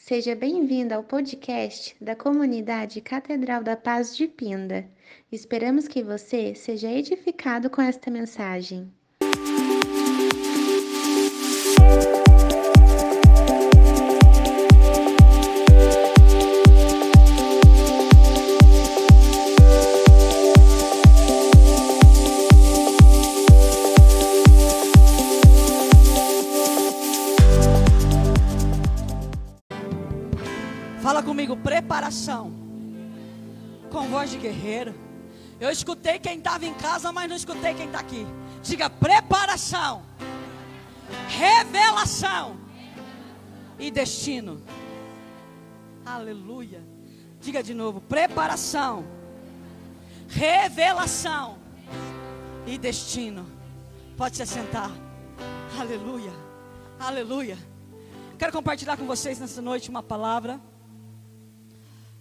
Seja bem-vindo ao podcast da comunidade Catedral da Paz de Pinda. Esperamos que você seja edificado com esta mensagem. Com voz de guerreiro. Eu escutei quem estava em casa, mas não escutei quem está aqui. Diga preparação, revelação e destino. Aleluia. Diga de novo: preparação, revelação e destino. Pode se sentar. Aleluia. Aleluia. Quero compartilhar com vocês nessa noite uma palavra.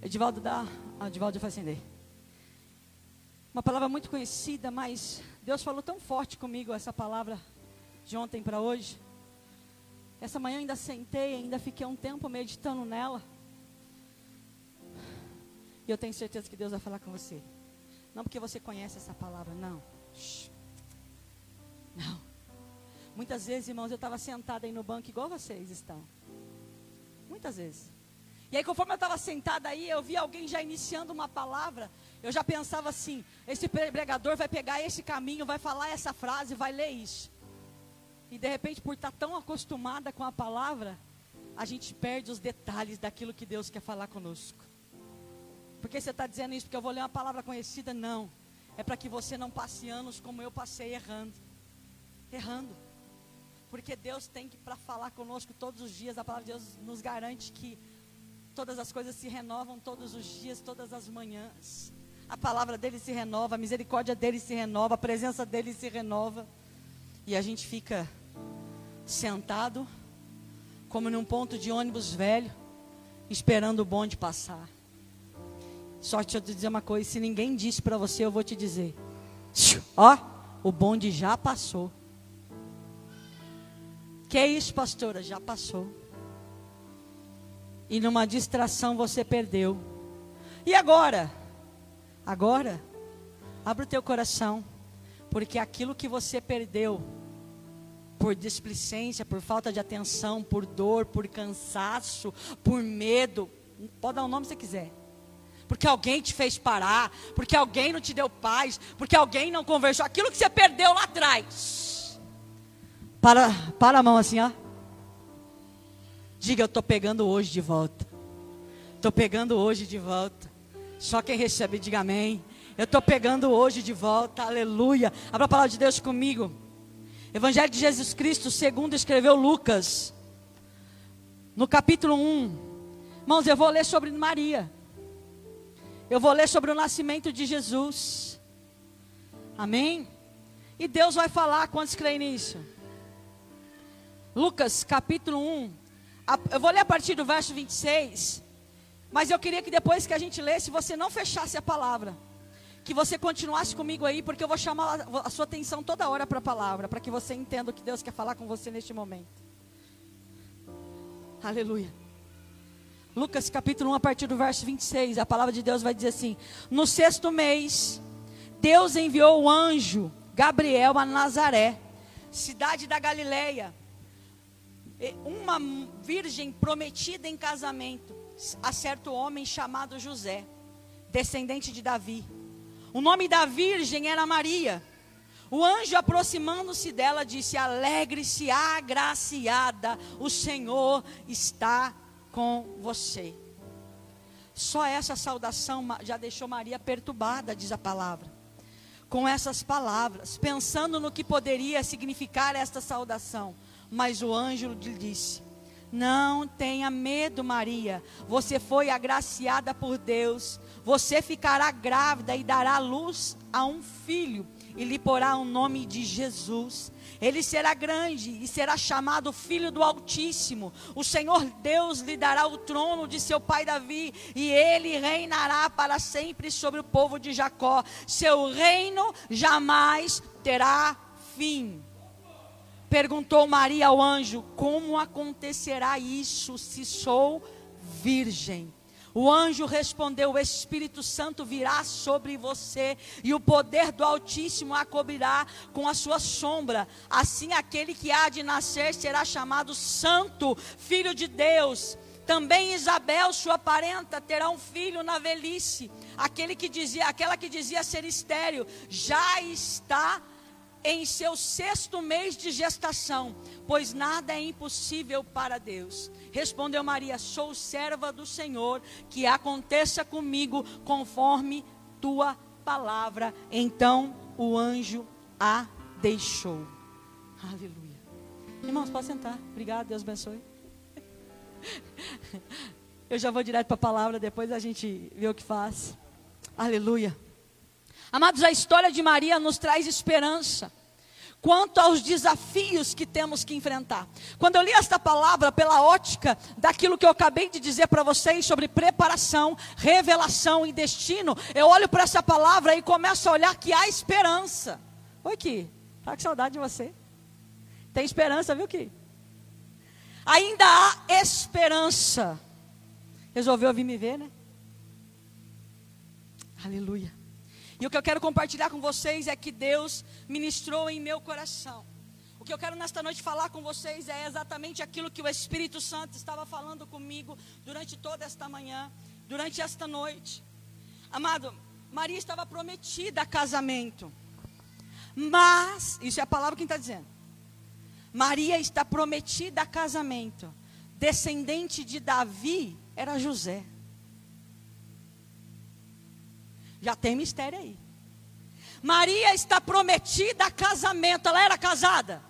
Edivaldo dá. Edivaldo vai acender. Uma palavra muito conhecida, mas Deus falou tão forte comigo essa palavra de ontem para hoje. Essa manhã ainda sentei, ainda fiquei um tempo meditando nela. E eu tenho certeza que Deus vai falar com você. Não porque você conhece essa palavra, não. Não. Muitas vezes, irmãos, eu estava sentada aí no banco igual vocês estão. Muitas vezes. E aí, conforme eu estava sentada aí, eu vi alguém já iniciando uma palavra. Eu já pensava assim: esse pregador vai pegar esse caminho, vai falar essa frase, vai ler isso. E de repente, por estar tão acostumada com a palavra, a gente perde os detalhes daquilo que Deus quer falar conosco. Porque você está dizendo isso porque eu vou ler uma palavra conhecida? Não. É para que você não passe anos como eu passei errando. Errando. Porque Deus tem que, para falar conosco todos os dias, a palavra de Deus nos garante que todas as coisas se renovam todos os dias, todas as manhãs. A palavra dele se renova, a misericórdia dele se renova, a presença dele se renova. E a gente fica sentado, como num ponto de ônibus velho, esperando o bonde passar. Só deixa eu te dizer uma coisa: se ninguém disse para você, eu vou te dizer. Ó, o bonde já passou. Que é isso, pastora? Já passou. E numa distração você perdeu. E agora? Agora, abre o teu coração, porque aquilo que você perdeu, por displicência, por falta de atenção, por dor, por cansaço, por medo, pode dar o nome que você quiser. Porque alguém te fez parar, porque alguém não te deu paz, porque alguém não conversou, aquilo que você perdeu lá atrás. Para, para a mão assim, ó. Diga, eu estou pegando hoje de volta. Estou pegando hoje de volta. Só quem recebe, diga amém. Eu estou pegando hoje de volta, aleluia. Abra a palavra de Deus comigo. Evangelho de Jesus Cristo, segundo escreveu Lucas, no capítulo 1. Irmãos, eu vou ler sobre Maria. Eu vou ler sobre o nascimento de Jesus. Amém? E Deus vai falar, quantos creem nisso? Lucas capítulo 1. Eu vou ler a partir do verso 26. Mas eu queria que depois que a gente lesse, você não fechasse a palavra. Que você continuasse comigo aí, porque eu vou chamar a sua atenção toda hora para a palavra, para que você entenda o que Deus quer falar com você neste momento. Aleluia. Lucas capítulo 1, a partir do verso 26, a palavra de Deus vai dizer assim: No sexto mês, Deus enviou o anjo Gabriel a Nazaré, cidade da Galileia, uma virgem prometida em casamento a certo homem chamado José, descendente de Davi. O nome da virgem era Maria. O anjo, aproximando-se dela, disse: Alegre-se, agraciada, o Senhor está com você. Só essa saudação já deixou Maria perturbada, diz a palavra. Com essas palavras, pensando no que poderia significar esta saudação. Mas o anjo lhe disse: Não tenha medo, Maria. Você foi agraciada por Deus. Você ficará grávida e dará luz a um filho e lhe porá o nome de Jesus. Ele será grande e será chamado Filho do Altíssimo. O Senhor Deus lhe dará o trono de seu pai Davi, e ele reinará para sempre sobre o povo de Jacó. Seu reino jamais terá fim. Perguntou Maria ao anjo: Como acontecerá isso se sou virgem? O anjo respondeu: O Espírito Santo virá sobre você e o poder do Altíssimo a cobrirá com a sua sombra. Assim, aquele que há de nascer será chamado Santo, Filho de Deus. Também Isabel, sua parenta, terá um filho na velhice. Aquele que dizia, aquela que dizia ser estéril, já está em seu sexto mês de gestação, pois nada é impossível para Deus. Respondeu Maria: Sou serva do Senhor, que aconteça comigo conforme tua palavra. Então o anjo a deixou. Aleluia. Irmãos, pode sentar. Obrigado, Deus abençoe. Eu já vou direto para a palavra, depois a gente vê o que faz. Aleluia. Amados, a história de Maria nos traz esperança quanto aos desafios que temos que enfrentar. Quando eu li esta palavra pela ótica daquilo que eu acabei de dizer para vocês sobre preparação, revelação e destino, eu olho para essa palavra e começo a olhar que há esperança. Oi, Ki, tá com saudade de você. Tem esperança, viu, Ki? Ainda há esperança. Resolveu vir me ver, né? Aleluia. E o que eu quero compartilhar com vocês é que Deus ministrou em meu coração. O que eu quero nesta noite falar com vocês é exatamente aquilo que o Espírito Santo estava falando comigo durante toda esta manhã, durante esta noite. Amado, Maria estava prometida a casamento. Mas, isso é a palavra que está dizendo. Maria está prometida a casamento. Descendente de Davi era José. Já tem mistério aí. Maria está prometida a casamento. Ela era casada?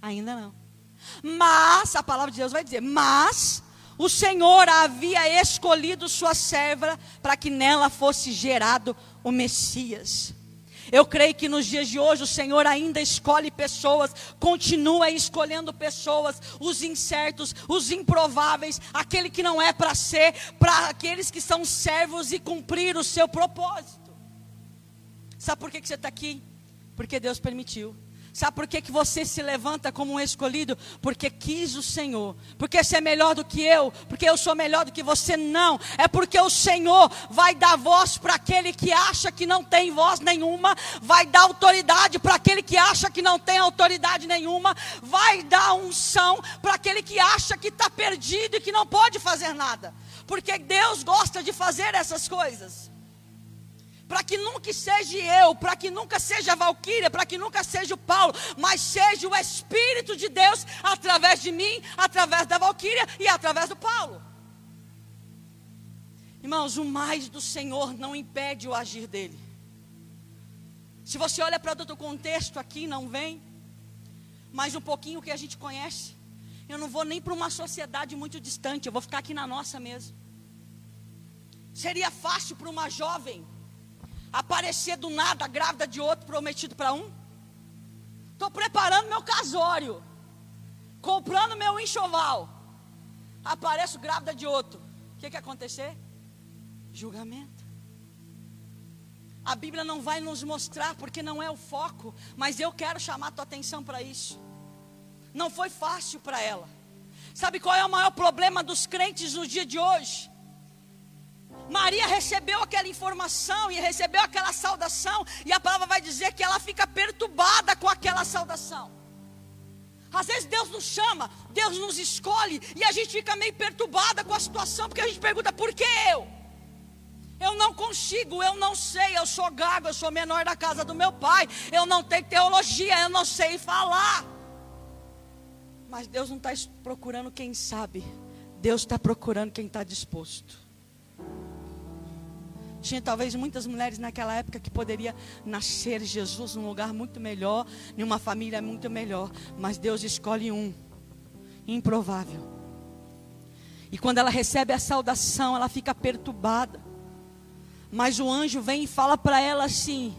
Ainda não. Mas, a palavra de Deus vai dizer: Mas o Senhor havia escolhido sua serva para que nela fosse gerado o Messias. Eu creio que nos dias de hoje o Senhor ainda escolhe pessoas, continua escolhendo pessoas, os incertos, os improváveis, aquele que não é para ser, para aqueles que são servos e cumprir o seu propósito. Sabe por que, que você está aqui? Porque Deus permitiu. Sabe por que, que você se levanta como um escolhido? Porque quis o Senhor. Porque você é melhor do que eu. Porque eu sou melhor do que você. Não. É porque o Senhor vai dar voz para aquele que acha que não tem voz nenhuma. Vai dar autoridade para aquele que acha que não tem autoridade nenhuma. Vai dar unção para aquele que acha que está perdido e que não pode fazer nada. Porque Deus gosta de fazer essas coisas para que nunca seja eu, para que nunca seja a Valquíria, para que nunca seja o Paulo, mas seja o Espírito de Deus através de mim, através da Valquíria e através do Paulo. Irmãos, o mais do Senhor não impede o agir dele. Se você olha para outro contexto aqui, não vem, mas um pouquinho que a gente conhece, eu não vou nem para uma sociedade muito distante, eu vou ficar aqui na nossa mesmo. Seria fácil para uma jovem aparecer do nada grávida de outro prometido para um? Estou preparando meu casório, comprando meu enxoval. Apareço grávida de outro. O que, que acontecer? Julgamento. A Bíblia não vai nos mostrar porque não é o foco, mas eu quero chamar a tua atenção para isso. Não foi fácil para ela. Sabe qual é o maior problema dos crentes no dia de hoje? Maria recebeu aquela informação e recebeu aquela saudação, e a palavra vai dizer que ela fica perturbada com aquela saudação. Às vezes Deus nos chama, Deus nos escolhe, e a gente fica meio perturbada com a situação, porque a gente pergunta: por que eu? Eu não consigo, eu não sei, eu sou gago, eu sou menor da casa do meu pai, eu não tenho teologia, eu não sei falar. Mas Deus não está procurando quem sabe, Deus está procurando quem está disposto. Tinha talvez muitas mulheres naquela época que poderia nascer Jesus num lugar muito melhor, em uma família muito melhor, mas Deus escolhe um, improvável. E quando ela recebe a saudação, ela fica perturbada. Mas o anjo vem e fala para ela assim: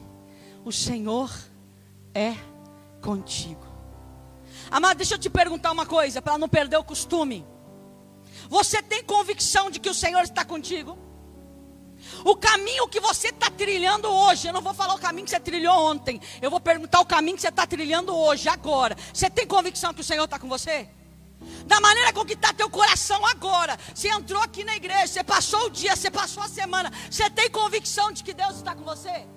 O Senhor é contigo. Amada, deixa eu te perguntar uma coisa, para não perder o costume. Você tem convicção de que o Senhor está contigo? O caminho que você está trilhando hoje, eu não vou falar o caminho que você trilhou ontem, eu vou perguntar o caminho que você está trilhando hoje, agora. Você tem convicção que o Senhor está com você? Da maneira com que está teu coração agora. Você entrou aqui na igreja, você passou o dia, você passou a semana. Você tem convicção de que Deus está com você?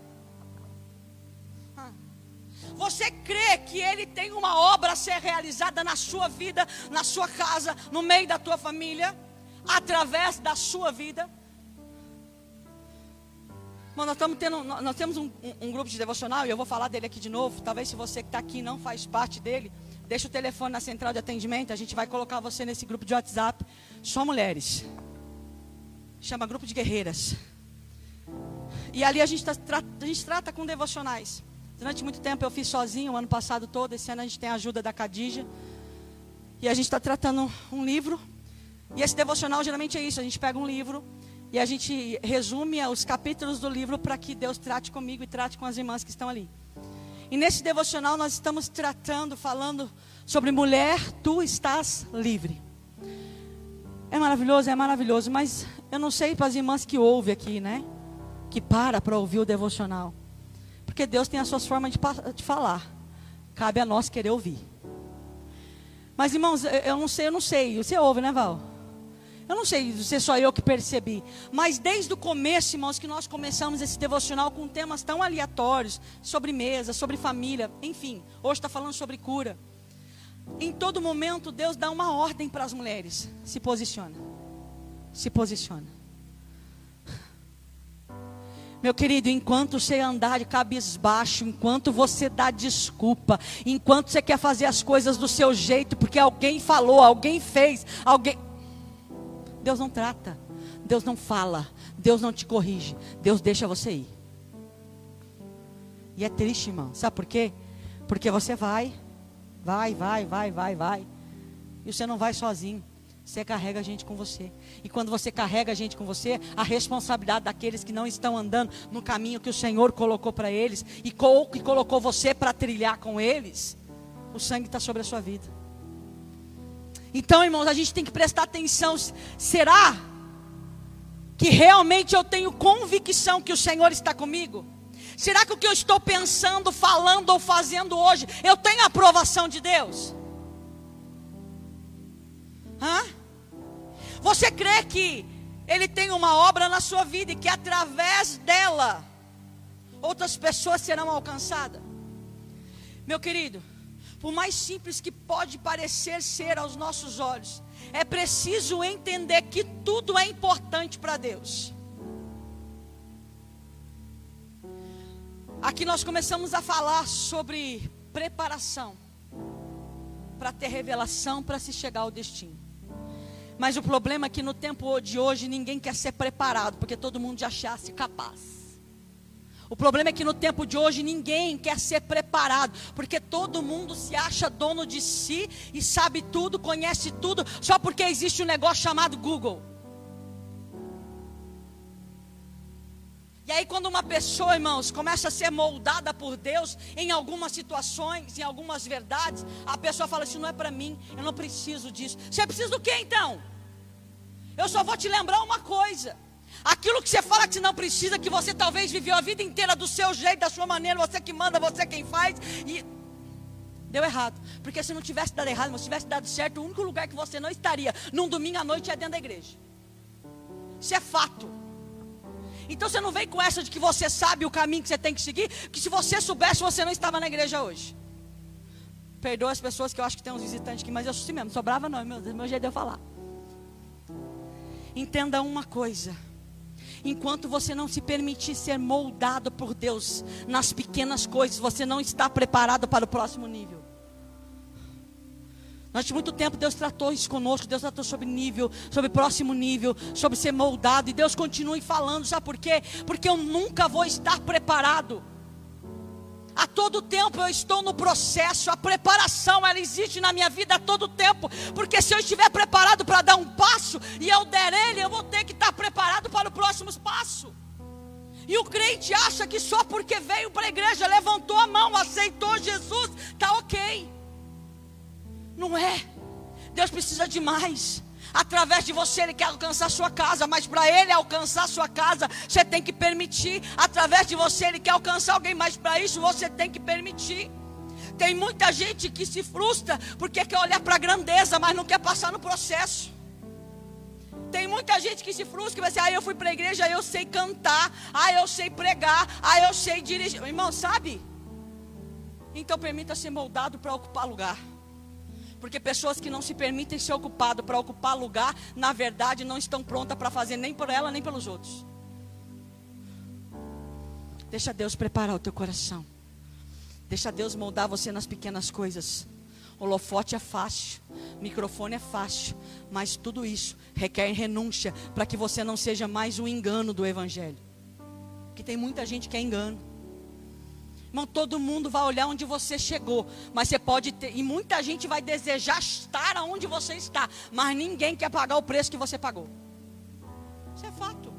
Você crê que Ele tem uma obra a ser realizada na sua vida, na sua casa, no meio da tua família, através da sua vida? Bom, nós, estamos tendo, nós temos um, um, um, grupo de devocional e eu vou falar dele aqui de novo. Talvez se você que está aqui não faz parte dele, deixa o telefone na central de atendimento. A gente vai colocar você nesse grupo de WhatsApp. Só mulheres. Chama grupo de guerreiras. E ali a gente, tá, a gente trata com devocionais. Durante muito tempo eu fiz sozinho, o ano passado todo. Esse ano a gente tem a ajuda da Cadija. E a gente está tratando um livro. E esse devocional geralmente é isso: a gente pega um livro e a gente resume os capítulos do livro para que Deus trate comigo e trate com as irmãs que estão ali. E nesse devocional nós estamos tratando, falando sobre mulher, tu estás livre. É maravilhoso, é maravilhoso, mas eu não sei para as irmãs que ouvem aqui, né? Que para para ouvir o devocional. Porque Deus tem as suas formas de, de falar. Cabe a nós querer ouvir. Mas irmãos, eu não sei, eu não sei. Você ouve, né, Val? Eu não sei se é só eu que percebi, mas desde o começo, irmãos, que nós começamos esse devocional com temas tão aleatórios, sobre mesa, sobre família, enfim, hoje está falando sobre cura. Em todo momento, Deus dá uma ordem para as mulheres: se posiciona, se posiciona. Meu querido, enquanto você andar de cabisbaixo, enquanto você dá desculpa, enquanto você quer fazer as coisas do seu jeito, porque alguém falou, alguém fez, alguém. Deus não trata, Deus não fala, Deus não te corrige, Deus deixa você ir. E é triste, irmão, sabe por quê? Porque você vai, vai, vai, vai, vai, vai, e você não vai sozinho. Você carrega a gente com você. E quando você carrega a gente com você, a responsabilidade daqueles que não estão andando no caminho que o Senhor colocou para eles e que colocou você para trilhar com eles, o sangue está sobre a sua vida. Então, irmãos, a gente tem que prestar atenção. Será que realmente eu tenho convicção que o Senhor está comigo? Será que o que eu estou pensando, falando ou fazendo hoje, eu tenho a aprovação de Deus? Hã? Você crê que Ele tem uma obra na sua vida e que através dela outras pessoas serão alcançadas? Meu querido, por mais simples que pode parecer ser aos nossos olhos, é preciso entender que tudo é importante para Deus. Aqui nós começamos a falar sobre preparação para ter revelação para se chegar ao destino. Mas o problema é que no tempo de hoje ninguém quer ser preparado, porque todo mundo já achasse capaz. O problema é que no tempo de hoje ninguém quer ser preparado, porque todo mundo se acha dono de si e sabe tudo, conhece tudo, só porque existe um negócio chamado Google. E aí, quando uma pessoa, irmãos, começa a ser moldada por Deus em algumas situações, em algumas verdades, a pessoa fala: Isso não é para mim, eu não preciso disso. Você precisa do que então? Eu só vou te lembrar uma coisa. Aquilo que você fala que você não precisa, que você talvez viveu a vida inteira do seu jeito, da sua maneira, você que manda, você quem faz, e deu errado. Porque se não tivesse dado errado, mas tivesse dado certo, o único lugar que você não estaria num domingo à noite é dentro da igreja. Isso é fato. Então você não vem com essa de que você sabe o caminho que você tem que seguir, que se você soubesse, você não estava na igreja hoje. Perdoa as pessoas que eu acho que tem uns visitantes aqui, mas eu sou assim mesmo, sobrava não, meu, meu jeito de eu falar. Entenda uma coisa enquanto você não se permitir ser moldado por Deus nas pequenas coisas, você não está preparado para o próximo nível. Durante muito tempo Deus tratou isso conosco, Deus tratou sobre nível, sobre próximo nível, sobre ser moldado, e Deus continue falando, sabe por quê? Porque eu nunca vou estar preparado. A todo tempo eu estou no processo, a preparação ela existe na minha vida a todo tempo, porque se eu estiver preparado para dar um passo e eu der ele, eu vou ter que estar preparado para o próximo passo. E o crente acha que só porque veio para a igreja, levantou a mão, aceitou Jesus, tá ok. Não é. Deus precisa de mais. Através de você ele quer alcançar sua casa, mas para ele alcançar sua casa, você tem que permitir. Através de você ele quer alcançar alguém, mas para isso você tem que permitir. Tem muita gente que se frustra porque quer olhar para a grandeza, mas não quer passar no processo. Tem muita gente que se frustra e vai dizer: "Ah, eu fui para a igreja, eu sei cantar, ah, eu sei pregar, ah, eu sei dirigir". Irmão, sabe? Então permita ser moldado para ocupar lugar. Porque pessoas que não se permitem ser ocupado para ocupar lugar, na verdade não estão prontas para fazer nem por ela nem pelos outros. Deixa Deus preparar o teu coração. Deixa Deus moldar você nas pequenas coisas. Holofote é fácil, microfone é fácil, mas tudo isso requer renúncia para que você não seja mais um engano do evangelho. Porque tem muita gente que é engano. Irmão, todo mundo vai olhar onde você chegou, mas você pode ter, e muita gente vai desejar estar onde você está, mas ninguém quer pagar o preço que você pagou. Isso é fato.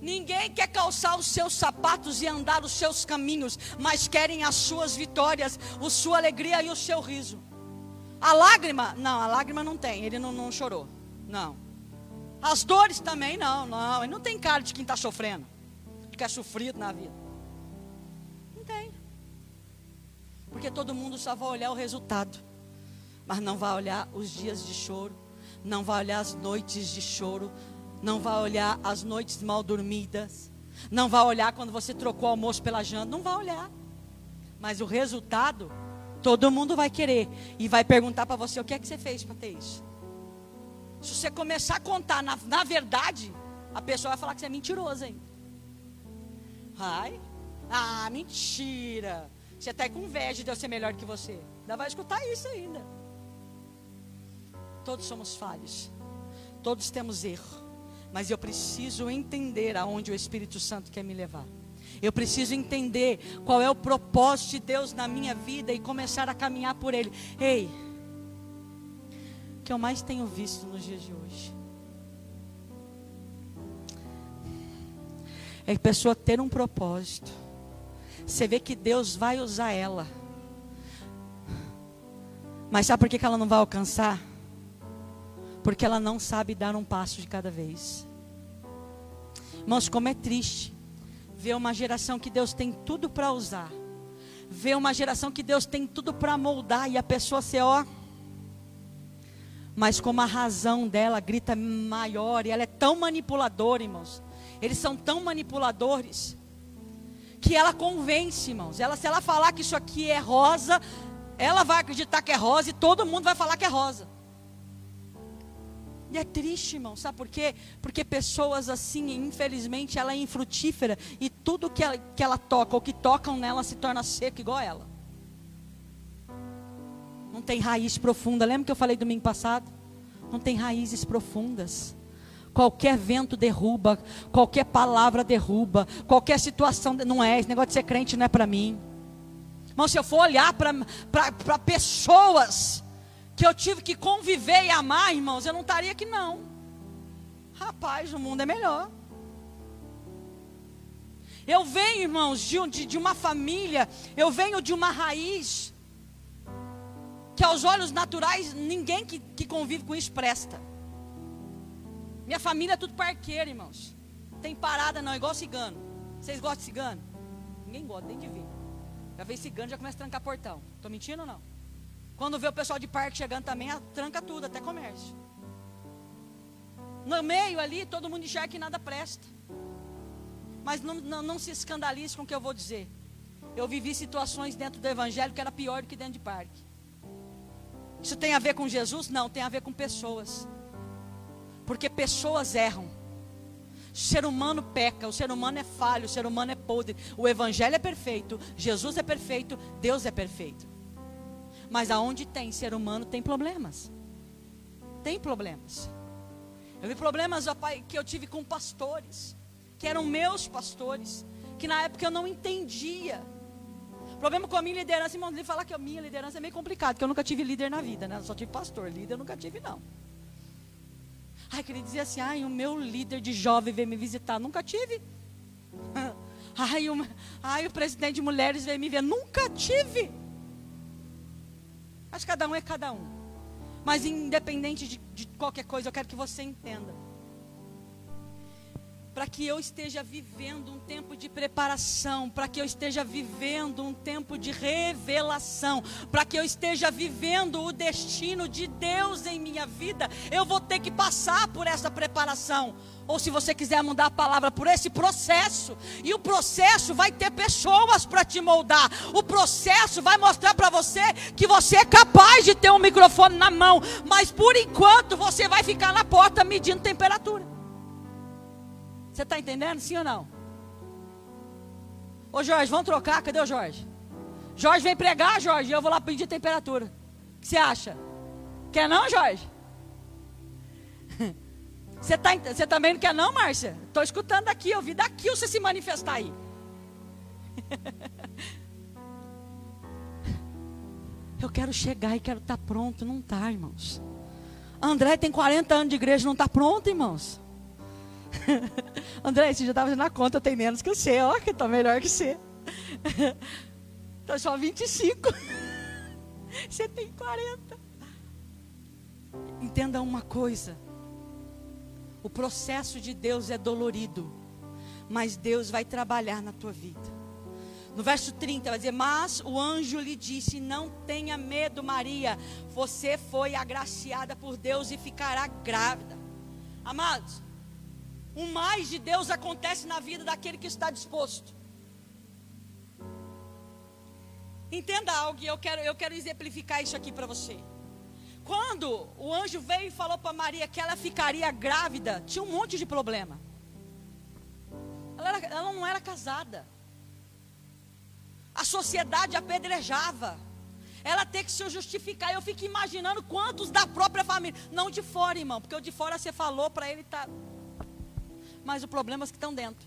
Ninguém quer calçar os seus sapatos e andar os seus caminhos, mas querem as suas vitórias, a sua alegria e o seu riso. A lágrima, não, a lágrima não tem, ele não, não chorou. Não. As dores também, não, não. Ele não tem cara de quem está sofrendo, de quem é sofrido na vida. Porque todo mundo só vai olhar o resultado, mas não vai olhar os dias de choro, não vai olhar as noites de choro, não vai olhar as noites mal dormidas, não vai olhar quando você trocou o almoço pela janta, não vai olhar. Mas o resultado, todo mundo vai querer. E vai perguntar para você o que é que você fez para ter isso. Se você começar a contar na, na verdade, a pessoa vai falar que você é mentiroso, hein? Ai, ah, mentira. Você está com inveja de eu ser melhor que você. Ainda vai escutar isso ainda. Todos somos falhos. Todos temos erro. Mas eu preciso entender aonde o Espírito Santo quer me levar. Eu preciso entender qual é o propósito de Deus na minha vida e começar a caminhar por Ele. Ei, o que eu mais tenho visto nos dias de hoje é a pessoa ter um propósito você vê que Deus vai usar ela. Mas sabe por que ela não vai alcançar? Porque ela não sabe dar um passo de cada vez. Irmãos, como é triste ver uma geração que Deus tem tudo para usar. Ver uma geração que Deus tem tudo para moldar e a pessoa ser ó. Mas como a razão dela grita maior e ela é tão manipuladora, irmãos. Eles são tão manipuladores que ela convence, irmãos. Ela, se ela falar que isso aqui é rosa, ela vai acreditar que é rosa e todo mundo vai falar que é rosa. E é triste, irmão, sabe por quê? Porque pessoas assim, infelizmente, ela é infrutífera e tudo que ela, que ela toca ou que tocam nela se torna seco igual ela. Não tem raiz profunda. Lembra que eu falei domingo passado? Não tem raízes profundas. Qualquer vento derruba, qualquer palavra derruba, qualquer situação. Não é, esse negócio de ser crente não é para mim. Mas se eu for olhar para pessoas que eu tive que conviver e amar, irmãos, eu não estaria aqui não. Rapaz, o mundo é melhor. Eu venho, irmãos, de, de, de uma família, eu venho de uma raiz que aos olhos naturais ninguém que, que convive com isso presta. Minha família é tudo parqueiro, irmãos. Tem parada não, igual cigano. Vocês gostam de cigano? Ninguém gosta, nem de ver. Já vem cigano, já começa a trancar portão. Estou mentindo ou não? Quando vê o pessoal de parque chegando também, tranca tudo, até comércio. No meio ali, todo mundo enxerga que nada presta. Mas não, não, não se escandalize com o que eu vou dizer. Eu vivi situações dentro do evangelho que era pior do que dentro de parque. Isso tem a ver com Jesus? Não, tem a ver com pessoas. Porque pessoas erram. O ser humano peca, o ser humano é falho, o ser humano é podre. O evangelho é perfeito, Jesus é perfeito, Deus é perfeito. Mas aonde tem ser humano tem problemas. Tem problemas. Eu vi problemas que eu tive com pastores, que eram meus pastores, que na época eu não entendia. Problema com a minha liderança, irmão, ele falar que a minha liderança é meio complicado, porque eu nunca tive líder na vida, né? Eu só tive pastor, líder eu nunca tive não. Ai, que ele dizia assim: ai, o meu líder de jovem veio me visitar. Nunca tive. Ai, o, ai, o presidente de mulheres veio me ver. Nunca tive. Mas cada um é cada um. Mas independente de, de qualquer coisa, eu quero que você entenda para que eu esteja vivendo um tempo de preparação, para que eu esteja vivendo um tempo de revelação, para que eu esteja vivendo o destino de Deus em minha vida, eu vou ter que passar por essa preparação. Ou se você quiser mudar a palavra, por esse processo. E o processo vai ter pessoas para te moldar. O processo vai mostrar para você que você é capaz de ter um microfone na mão. Mas por enquanto você vai ficar na porta medindo temperatura. Você está entendendo? Sim ou não? Ô Jorge, vamos trocar? Cadê o Jorge? Jorge vem pregar, Jorge, eu vou lá pedir temperatura. O que você acha? Quer não, Jorge? Você, tá, você também não quer não, Márcia? Estou escutando aqui, eu vi daqui você se manifestar aí. Eu quero chegar e quero estar tá pronto. Não está, irmãos. André tem 40 anos de igreja, não está pronto, irmãos. André, você já estava fazendo a conta, tem menos que você, ó, que estou melhor que você. Estou só 25. Você tem 40. Entenda uma coisa. O processo de Deus é dolorido, mas Deus vai trabalhar na tua vida. No verso 30 vai dizer: Mas o anjo lhe disse: Não tenha medo, Maria, você foi agraciada por Deus e ficará grávida. Amados, o mais de Deus acontece na vida daquele que está disposto. Entenda algo, e eu quero, eu quero exemplificar isso aqui para você. Quando o anjo veio e falou para Maria que ela ficaria grávida, tinha um monte de problema. Ela, era, ela não era casada. A sociedade apedrejava. Ela tem que se justificar. Eu fico imaginando quantos da própria família. Não de fora, irmão, porque o de fora você falou para ele tá. Mas o problema é os que estão dentro.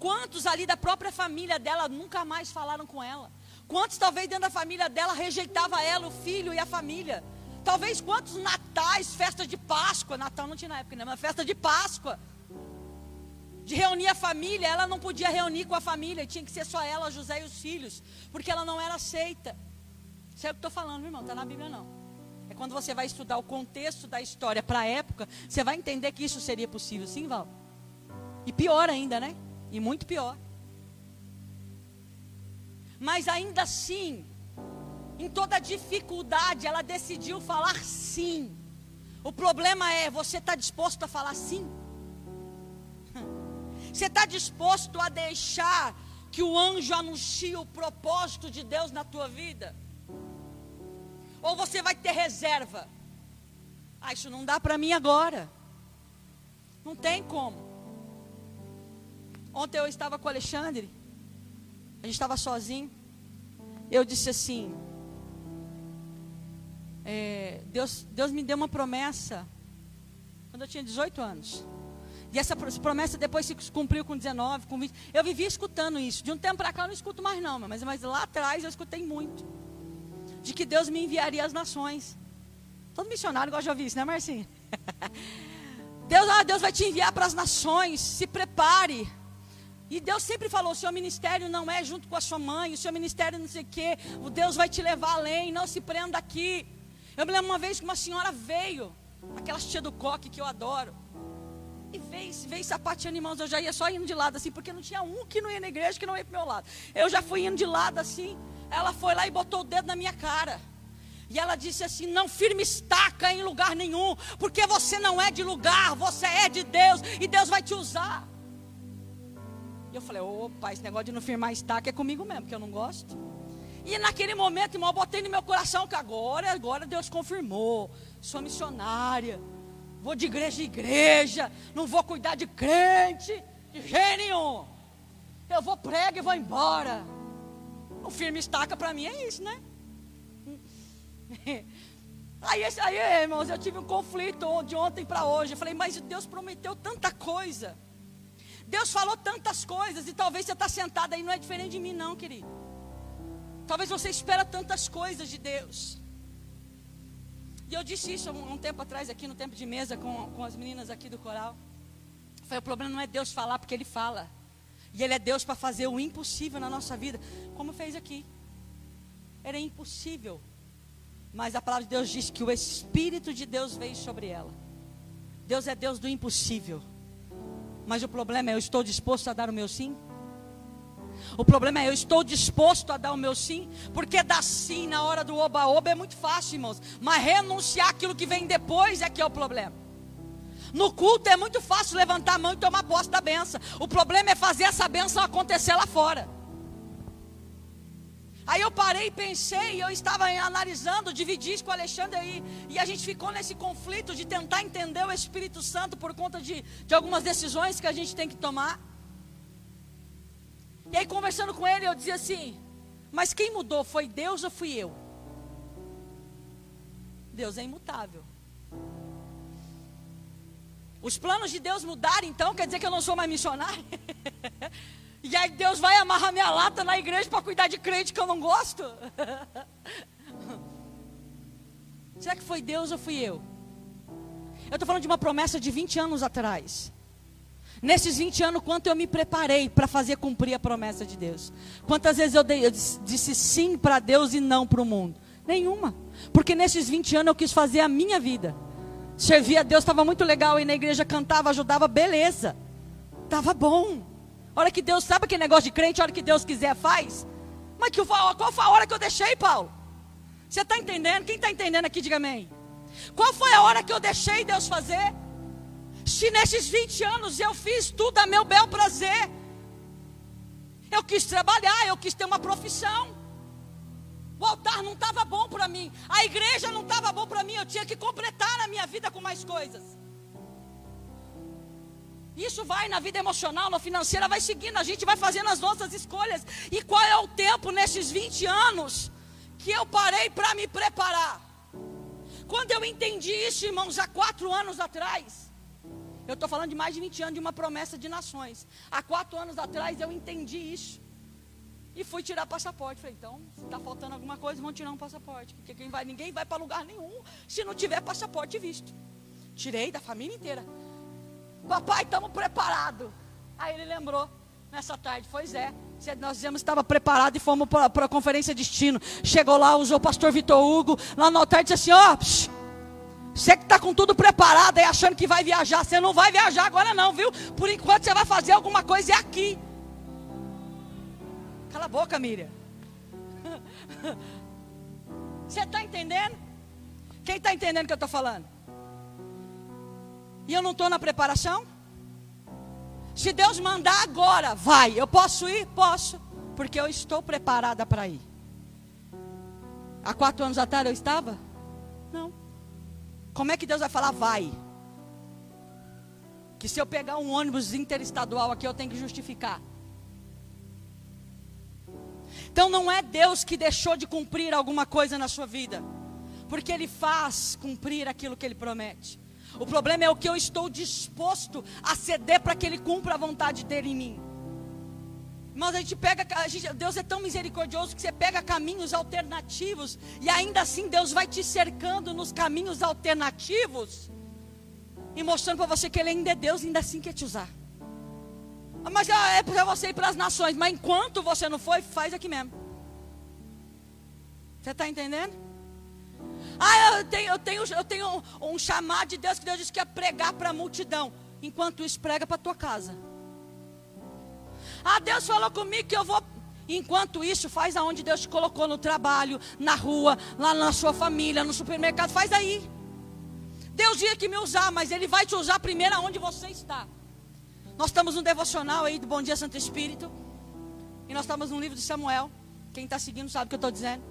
Quantos ali da própria família dela nunca mais falaram com ela? Quantos talvez dentro da família dela rejeitava ela, o filho e a família? Talvez quantos natais, festas de Páscoa, Natal não tinha na época, né? Mas festa de Páscoa. De reunir a família, ela não podia reunir com a família, tinha que ser só ela, José e os filhos, porque ela não era aceita. Isso é o que estou falando, meu irmão, está na Bíblia não. É quando você vai estudar o contexto da história para a época, você vai entender que isso seria possível, sim, Val? E pior ainda, né? E muito pior. Mas ainda assim, em toda dificuldade, ela decidiu falar sim. O problema é, você está disposto a falar sim? Você está disposto a deixar que o anjo anuncie o propósito de Deus na tua vida? Ou você vai ter reserva? Ah, isso não dá para mim agora. Não tem como. Ontem eu estava com o Alexandre. A gente estava sozinho. Eu disse assim: é, Deus, Deus me deu uma promessa quando eu tinha 18 anos. E essa promessa depois se cumpriu com 19, com 20. Eu vivia escutando isso. De um tempo para cá eu não escuto mais não, mas, mas lá atrás eu escutei muito. De que Deus me enviaria às nações. Todo missionário gosta de ouvir isso, né, Marcinho? Deus, ah, Deus vai te enviar para as nações. Se prepare. E Deus sempre falou: o seu ministério não é junto com a sua mãe, o seu ministério não sei o quê, o Deus vai te levar além, não se prenda aqui. Eu me lembro uma vez que uma senhora veio, aquela tia do coque que eu adoro, e veio, veio sapateando irmãos, eu já ia só indo de lado assim, porque não tinha um que não ia na igreja que não ia para meu lado. Eu já fui indo de lado assim, ela foi lá e botou o dedo na minha cara. E ela disse assim: Não firme estaca em lugar nenhum, porque você não é de lugar, você é de Deus, e Deus vai te usar. E eu falei, opa, esse negócio de não firmar estaca é comigo mesmo, porque eu não gosto. E naquele momento, irmão, eu botei no meu coração que agora, agora Deus confirmou. Sou missionária. Vou de igreja em igreja. Não vou cuidar de crente. De jeito nenhum. Eu vou prego e vou embora. O firme estaca para mim é isso, né? Aí, aí, irmãos, eu tive um conflito de ontem para hoje. Eu falei, mas Deus prometeu tanta coisa. Deus falou tantas coisas e talvez você está sentado aí, não é diferente de mim, não, querido. Talvez você espera tantas coisas de Deus. E eu disse isso um, um tempo atrás, aqui no tempo de mesa, com, com as meninas aqui do coral. Foi o problema não é Deus falar, porque Ele fala. E Ele é Deus para fazer o impossível na nossa vida, como fez aqui. Era impossível Mas a palavra de Deus diz que o Espírito de Deus veio sobre ela. Deus é Deus do impossível. Mas o problema é: eu estou disposto a dar o meu sim? O problema é: eu estou disposto a dar o meu sim? Porque dar sim na hora do oba-oba é muito fácil, irmãos. Mas renunciar aquilo que vem depois é que é o problema. No culto é muito fácil levantar a mão e tomar posse da benção. O problema é fazer essa benção acontecer lá fora. Aí eu parei e pensei, eu estava analisando, dividi isso com o Alexandre aí, e a gente ficou nesse conflito de tentar entender o Espírito Santo por conta de, de algumas decisões que a gente tem que tomar. E aí, conversando com ele, eu dizia assim: Mas quem mudou? Foi Deus ou fui eu? Deus é imutável. Os planos de Deus mudaram, então quer dizer que eu não sou mais missionário? e aí Deus vai amarrar minha lata na igreja para cuidar de crente que eu não gosto? Será que foi Deus ou fui eu? Eu estou falando de uma promessa de 20 anos atrás. Nesses 20 anos, quanto eu me preparei para fazer cumprir a promessa de Deus? Quantas vezes eu, dei, eu disse sim para Deus e não para o mundo? Nenhuma. Porque nesses 20 anos eu quis fazer a minha vida. Servir a Deus estava muito legal, e na igreja cantava, ajudava, beleza. Estava bom. Hora que Deus, sabe aquele negócio de crente, hora que Deus quiser faz? Mas que, qual foi a hora que eu deixei, Paulo? Você está entendendo? Quem está entendendo aqui, diga amém. Qual foi a hora que eu deixei Deus fazer? Se nesses 20 anos eu fiz tudo a meu bel prazer, eu quis trabalhar, eu quis ter uma profissão. O altar não estava bom para mim. A igreja não estava bom para mim. Eu tinha que completar a minha vida com mais coisas. Isso vai na vida emocional, na financeira, vai seguindo. A gente vai fazendo as nossas escolhas. E qual é o tempo nesses 20 anos que eu parei para me preparar? Quando eu entendi isso, irmãos, há quatro anos atrás. Eu estou falando de mais de 20 anos de uma promessa de nações. Há quatro anos atrás eu entendi isso. E fui tirar passaporte. Falei, então, se está faltando alguma coisa, vão tirar um passaporte. Porque quem vai, ninguém vai para lugar nenhum se não tiver passaporte visto. Tirei da família inteira. Papai, estamos preparados. Aí ele lembrou nessa tarde, pois é. Nós dizemos que estava preparado e fomos para a conferência destino. Chegou lá, usou o pastor Vitor Hugo. Lá no altar disse assim: ó, oh, você que está com tudo preparado aí achando que vai viajar. Você não vai viajar agora, não, viu? Por enquanto você vai fazer alguma coisa é aqui. Cala a boca, Miriam. Você está entendendo? Quem está entendendo o que eu estou falando? E eu não estou na preparação? Se Deus mandar agora, vai. Eu posso ir? Posso. Porque eu estou preparada para ir. Há quatro anos atrás eu estava? Não. Como é que Deus vai falar? Vai. Que se eu pegar um ônibus interestadual aqui, eu tenho que justificar. Então não é Deus que deixou de cumprir alguma coisa na sua vida, porque Ele faz cumprir aquilo que Ele promete. O problema é o que eu estou disposto a ceder para que Ele cumpra a vontade dele em mim. Mas a gente pega, a gente, Deus é tão misericordioso que você pega caminhos alternativos e ainda assim Deus vai te cercando nos caminhos alternativos e mostrando para você que Ele ainda é Deus e ainda assim quer te usar. Mas é para você ir para as nações. Mas enquanto você não foi, faz aqui mesmo. Você está entendendo? Ah, eu tenho, eu tenho, eu tenho um, um chamado de Deus que Deus disse que é pregar para a multidão. Enquanto isso, prega para a tua casa. Ah, Deus falou comigo que eu vou. Enquanto isso, faz aonde Deus te colocou no trabalho, na rua, lá na sua família, no supermercado, faz aí. Deus ia que me usar, mas Ele vai te usar primeiro aonde você está. Nós estamos no devocional aí do Bom Dia Santo Espírito. E nós estamos no livro de Samuel. Quem está seguindo sabe o que eu estou dizendo.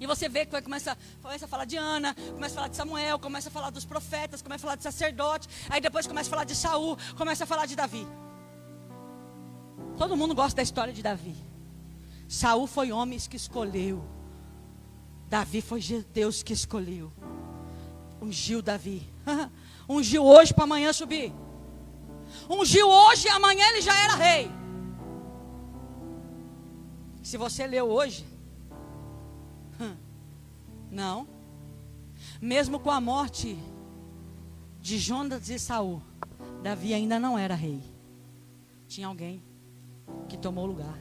E você vê que começa, começa a falar de Ana, começa a falar de Samuel, começa a falar dos profetas, começa a falar de sacerdote, aí depois começa a falar de Saul, começa a falar de Davi. Todo mundo gosta da história de Davi. Saul foi homem que escolheu. Davi foi Deus que escolheu. Ungiu Davi. Ungiu hoje para amanhã subir. Ungiu hoje e amanhã ele já era rei. Se você leu hoje, não. Mesmo com a morte de Jonas e Saul, Davi ainda não era rei. Tinha alguém que tomou o lugar.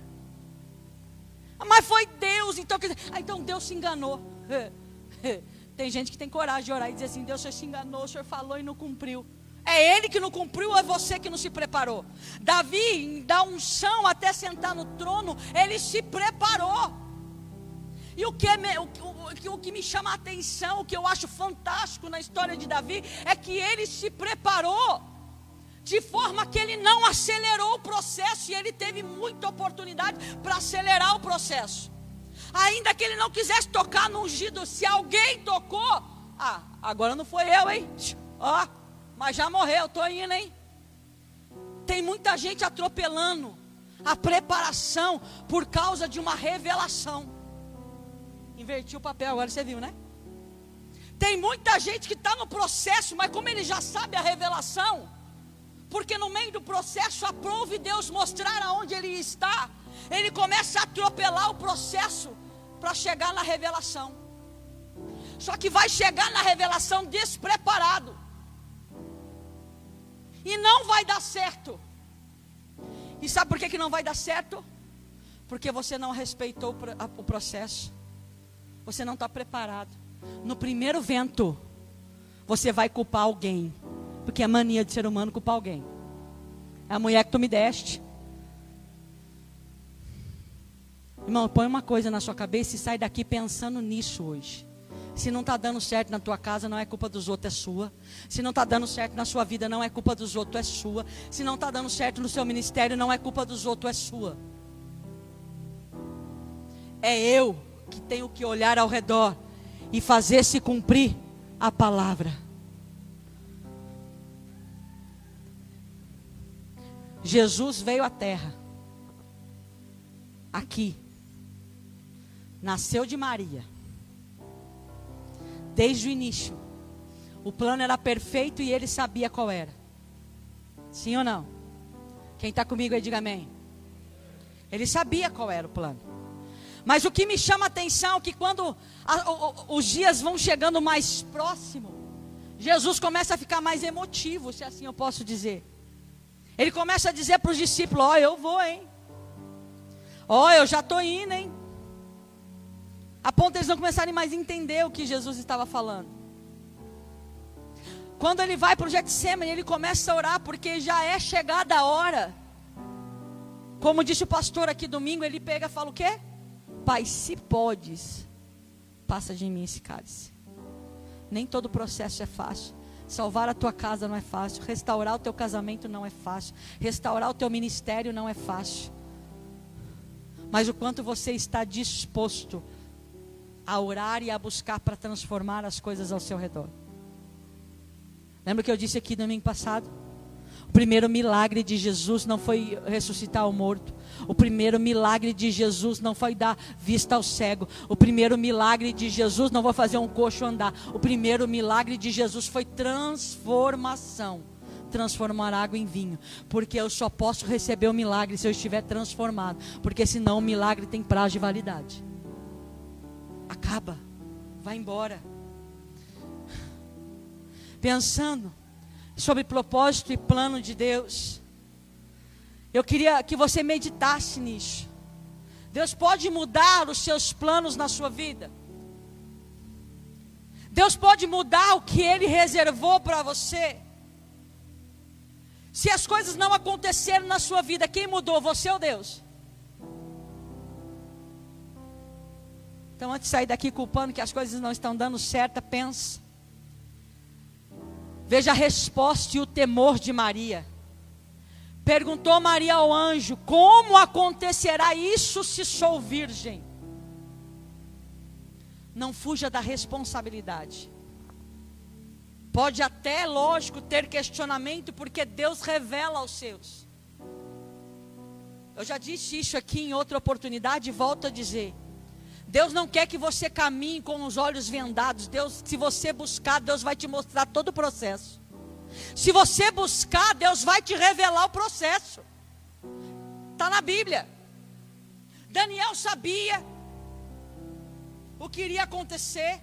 Mas foi Deus, então, ah, então Deus se enganou. Tem gente que tem coragem de orar e dizer assim: Deus, o senhor se enganou, o senhor falou e não cumpriu. É ele que não cumpriu ou é você que não se preparou? Davi, da unção até sentar no trono, ele se preparou. E o que, me, o, o, o que me chama a atenção, o que eu acho fantástico na história de Davi, é que ele se preparou de forma que ele não acelerou o processo e ele teve muita oportunidade para acelerar o processo. Ainda que ele não quisesse tocar no ungido, se alguém tocou, ah, agora não foi eu, hein? Ó, mas já morreu, estou indo, hein? Tem muita gente atropelando a preparação por causa de uma revelação. Inverti o papel, agora você viu, né? Tem muita gente que está no processo, mas como ele já sabe a revelação, porque no meio do processo aprove Deus mostrar aonde ele está, ele começa a atropelar o processo para chegar na revelação. Só que vai chegar na revelação despreparado e não vai dar certo. E sabe por que, que não vai dar certo? Porque você não respeitou o processo, você não está preparado. No primeiro vento, você vai culpar alguém, porque é mania de ser humano culpar alguém. É a mulher que tu me deste. Irmão, põe uma coisa na sua cabeça e sai daqui pensando nisso hoje. Se não está dando certo na tua casa, não é culpa dos outros, é sua. Se não está dando certo na sua vida, não é culpa dos outros, é sua. Se não está dando certo no seu ministério, não é culpa dos outros, é sua. É eu que tenho que olhar ao redor e fazer se cumprir a palavra. Jesus veio à terra, aqui, nasceu de Maria desde o início. O plano era perfeito e ele sabia qual era. Sim ou não? Quem está comigo aí, diga amém. Ele sabia qual era o plano. Mas o que me chama a atenção é que quando a, o, os dias vão chegando mais próximo, Jesus começa a ficar mais emotivo, se assim eu posso dizer. Ele começa a dizer para os discípulos: Ó, oh, eu vou, hein? Ó, oh, eu já estou indo, hein? A ponto de eles não começarem mais a entender o que Jesus estava falando. Quando ele vai para o Getsemane, ele começa a orar porque já é chegada a hora. Como disse o pastor aqui domingo, ele pega e fala o quê? Pai, se podes, passa de mim esse cálice. Nem todo processo é fácil. Salvar a tua casa não é fácil. Restaurar o teu casamento não é fácil. Restaurar o teu ministério não é fácil. Mas o quanto você está disposto a orar e a buscar para transformar as coisas ao seu redor. Lembra que eu disse aqui domingo passado? O primeiro milagre de Jesus não foi ressuscitar o morto. O primeiro milagre de Jesus não foi dar vista ao cego. O primeiro milagre de Jesus não foi fazer um coxo andar. O primeiro milagre de Jesus foi transformação. Transformar água em vinho. Porque eu só posso receber o milagre se eu estiver transformado. Porque senão o milagre tem prazo de validade acaba, vai embora. Pensando sobre propósito e plano de Deus, eu queria que você meditasse nisso. Deus pode mudar os seus planos na sua vida. Deus pode mudar o que Ele reservou para você. Se as coisas não aconteceram na sua vida, quem mudou? Você ou Deus? Então, antes de sair daqui culpando que as coisas não estão dando certo, pensa. Veja a resposta e o temor de Maria. Perguntou Maria ao anjo: Como acontecerá isso se sou virgem? Não fuja da responsabilidade. Pode até, lógico, ter questionamento, porque Deus revela aos seus. Eu já disse isso aqui em outra oportunidade e volto a dizer. Deus não quer que você caminhe com os olhos vendados. Deus, se você buscar, Deus vai te mostrar todo o processo. Se você buscar, Deus vai te revelar o processo. Está na Bíblia. Daniel sabia o que iria acontecer.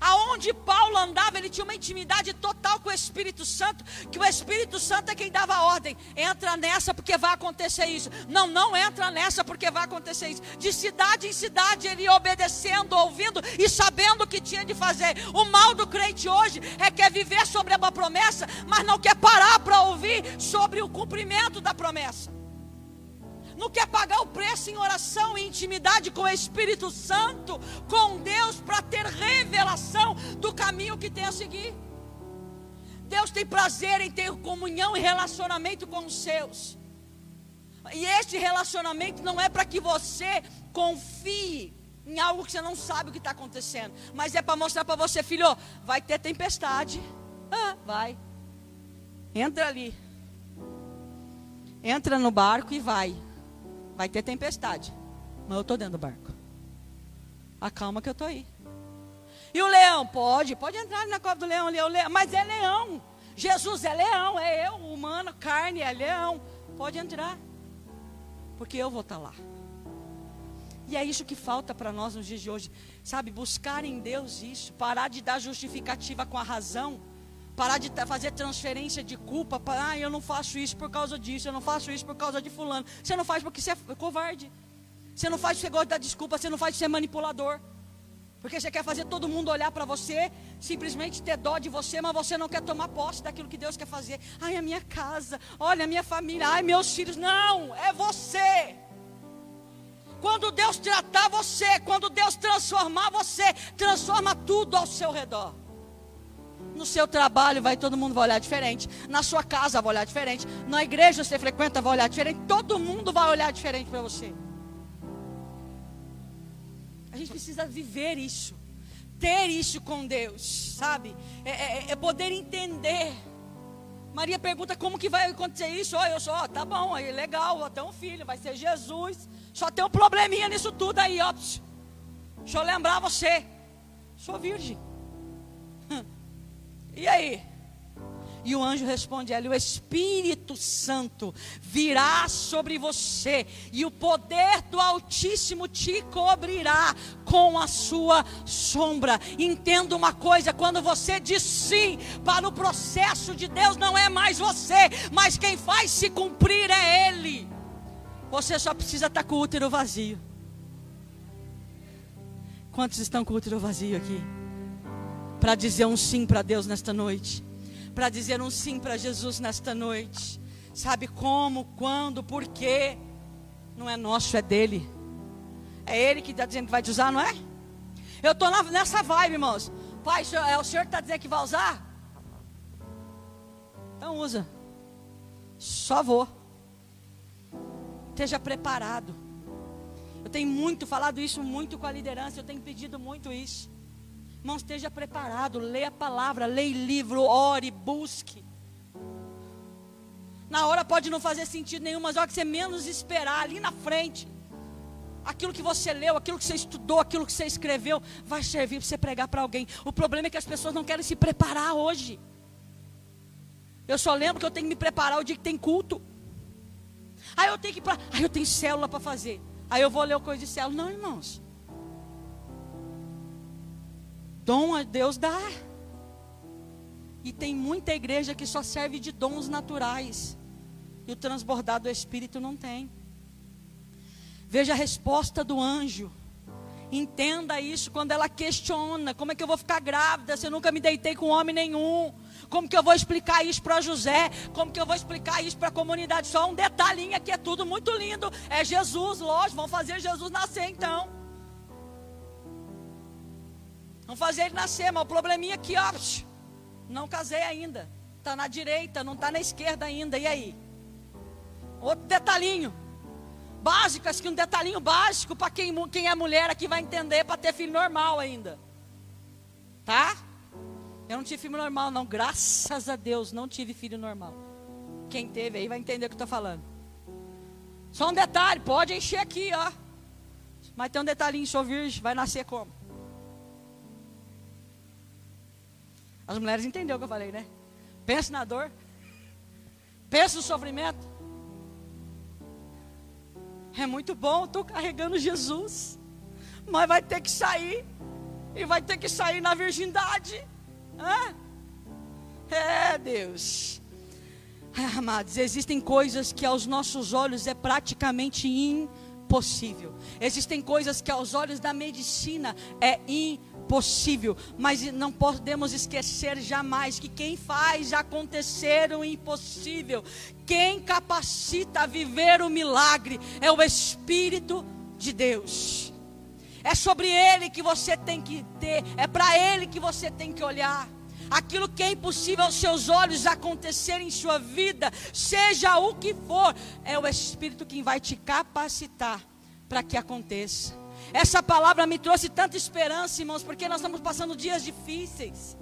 Aonde Paulo andava, ele tinha uma intimidade total com o Espírito Santo, que o Espírito Santo é quem dava a ordem. Entra nessa porque vai acontecer isso. Não, não entra nessa porque vai acontecer isso. De cidade em cidade, ele ia obedecendo, ouvindo e sabendo o que tinha de fazer. O mal do crente hoje é quer viver sobre uma promessa, mas não quer parar para ouvir sobre o cumprimento da promessa não quer pagar o preço em oração e intimidade com o Espírito Santo, com Deus, para ter revelação do caminho que tem a seguir. Deus tem prazer em ter comunhão e relacionamento com os seus. E este relacionamento não é para que você confie em algo que você não sabe o que está acontecendo, mas é para mostrar para você, filho, vai ter tempestade. Ah, vai. Entra ali. Entra no barco e vai. Vai ter tempestade. Mas eu estou dentro do barco. Acalma que eu estou aí. E o leão? Pode, pode entrar na cova do leão, leão, leão. Mas é leão. Jesus é leão, é eu, humano, carne, é leão. Pode entrar. Porque eu vou estar tá lá. E é isso que falta para nós nos dias de hoje. Sabe, buscar em Deus isso. Parar de dar justificativa com a razão Parar de fazer transferência de culpa. Ah, eu não faço isso por causa disso. Eu não faço isso por causa de fulano. Você não faz porque você é covarde. Você não faz porque você gosta da desculpa. Você não faz porque você é manipulador. Porque você quer fazer todo mundo olhar para você, simplesmente ter dó de você, mas você não quer tomar posse daquilo que Deus quer fazer. Ai, a minha casa, olha a minha família, ai, meus filhos. Não, é você. Quando Deus tratar você, quando Deus transformar você, transforma tudo ao seu redor. No seu trabalho vai todo mundo vai olhar diferente. Na sua casa vai olhar diferente. Na igreja você frequenta vai olhar diferente. Todo mundo vai olhar diferente para você. A gente precisa viver isso. Ter isso com Deus, sabe? É, é, é poder entender. Maria pergunta como que vai acontecer isso. Oh, eu oh, tá bom, aí legal, até um filho, vai ser Jesus. Só tem um probleminha nisso tudo aí, ó. Deixa eu lembrar você. Sou virgem. E aí? E o anjo responde a ele: O Espírito Santo virá sobre você, e o poder do Altíssimo te cobrirá com a sua sombra. Entenda uma coisa: quando você diz sim para o processo de Deus, não é mais você, mas quem faz se cumprir é Ele. Você só precisa estar com o útero vazio. Quantos estão com o útero vazio aqui? Para dizer um sim para Deus nesta noite, para dizer um sim para Jesus nesta noite. Sabe como, quando, por quê? Não é nosso, é dele. É ele que está dizendo que vai te usar, não é? Eu estou nessa vibe, irmãos. Pai, é o senhor que está dizendo que vai usar? Então usa. Só vou. Esteja preparado. Eu tenho muito falado isso muito com a liderança, eu tenho pedido muito isso. Irmão, esteja preparado, leia a palavra, leia livro, ore, busque. Na hora pode não fazer sentido nenhum, mas a hora que você menos esperar, ali na frente, aquilo que você leu, aquilo que você estudou, aquilo que você escreveu, vai servir para você pregar para alguém. O problema é que as pessoas não querem se preparar hoje. Eu só lembro que eu tenho que me preparar o dia que tem culto. Aí eu tenho que ir para. Aí eu tenho célula para fazer. Aí eu vou ler o coisa de célula. Não, irmãos. Dom a Deus dá. E tem muita igreja que só serve de dons naturais. E o transbordar do Espírito não tem. Veja a resposta do anjo. Entenda isso quando ela questiona: como é que eu vou ficar grávida se eu nunca me deitei com homem nenhum? Como que eu vou explicar isso para José? Como que eu vou explicar isso para a comunidade? Só um detalhinho aqui, é tudo muito lindo. É Jesus, lógico, vão fazer Jesus nascer então. Vamos fazer ele nascer, mas o probleminha aqui, ó. Não casei ainda. Está na direita, não está na esquerda ainda. E aí? Outro detalhinho. Básico, acho que um detalhinho básico para quem, quem é mulher aqui vai entender para ter filho normal ainda. Tá? Eu não tive filho normal, não. Graças a Deus, não tive filho normal. Quem teve aí vai entender o que eu estou falando. Só um detalhe, pode encher aqui, ó. Mas tem um detalhinho, sou virgem, vai nascer como? As mulheres entenderam o que eu falei, né? Pensa na dor. Pensa no sofrimento. É muito bom, estou carregando Jesus. Mas vai ter que sair. e vai ter que sair na virgindade. Hã? É, Deus. amados, existem coisas que aos nossos olhos é praticamente impossível. Existem coisas que aos olhos da medicina é impossível. Mas não podemos esquecer jamais que quem faz acontecer o impossível, quem capacita a viver o milagre, é o Espírito de Deus. É sobre Ele que você tem que ter, é para Ele que você tem que olhar aquilo que é impossível aos seus olhos acontecer em sua vida, seja o que for, é o Espírito quem vai te capacitar para que aconteça. Essa palavra me trouxe tanta esperança, irmãos, porque nós estamos passando dias difíceis.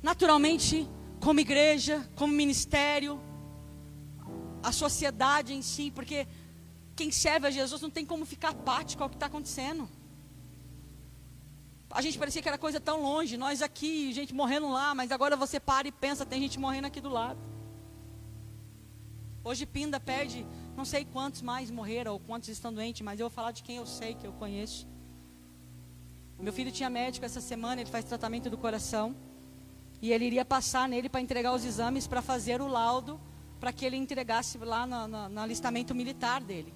Naturalmente, como igreja, como ministério, a sociedade em si, porque quem serve a Jesus não tem como ficar apático ao que está acontecendo. A gente parecia que era coisa tão longe, nós aqui, gente morrendo lá, mas agora você para e pensa, tem gente morrendo aqui do lado. Hoje Pinda perde, não sei quantos mais morreram ou quantos estão doentes, mas eu vou falar de quem eu sei, que eu conheço. Meu filho tinha médico essa semana, ele faz tratamento do coração. E ele iria passar nele para entregar os exames para fazer o laudo, para que ele entregasse lá no, no, no alistamento militar dele.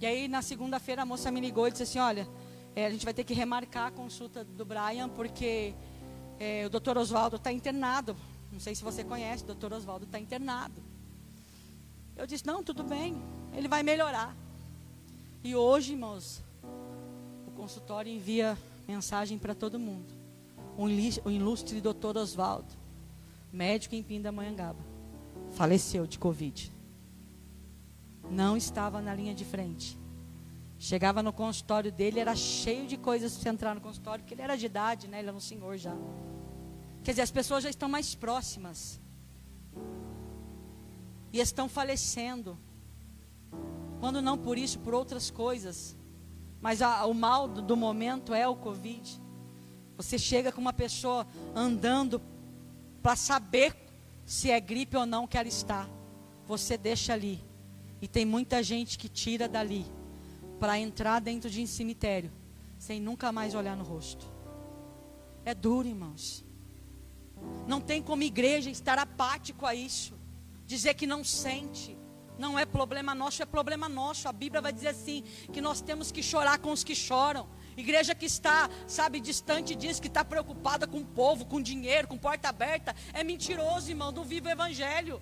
E aí na segunda-feira a moça me ligou e disse assim: Olha, é, a gente vai ter que remarcar a consulta do Brian, porque é, o doutor Oswaldo está internado. Não sei se você conhece, o doutor Oswaldo está internado. Eu disse, não, tudo bem, ele vai melhorar. E hoje, irmãos, o consultório envia mensagem para todo mundo. O ilustre doutor Oswaldo, médico em Pindamonhangaba, faleceu de Covid. Não estava na linha de frente. Chegava no consultório dele, era cheio de coisas para entrar no consultório, porque ele era de idade, né? Ele era um senhor já. Quer dizer, as pessoas já estão mais próximas. E estão falecendo. Quando não por isso, por outras coisas. Mas a, o mal do, do momento é o Covid. Você chega com uma pessoa andando para saber se é gripe ou não que ela está. Você deixa ali. E tem muita gente que tira dali para entrar dentro de um cemitério sem nunca mais olhar no rosto. É duro, irmãos. Não tem como igreja estar apático a isso, dizer que não sente. Não é problema nosso, é problema nosso. A Bíblia vai dizer assim: que nós temos que chorar com os que choram. Igreja que está, sabe, distante disso, que está preocupada com o povo, com dinheiro, com porta aberta, é mentiroso, irmão. Não vive o Evangelho.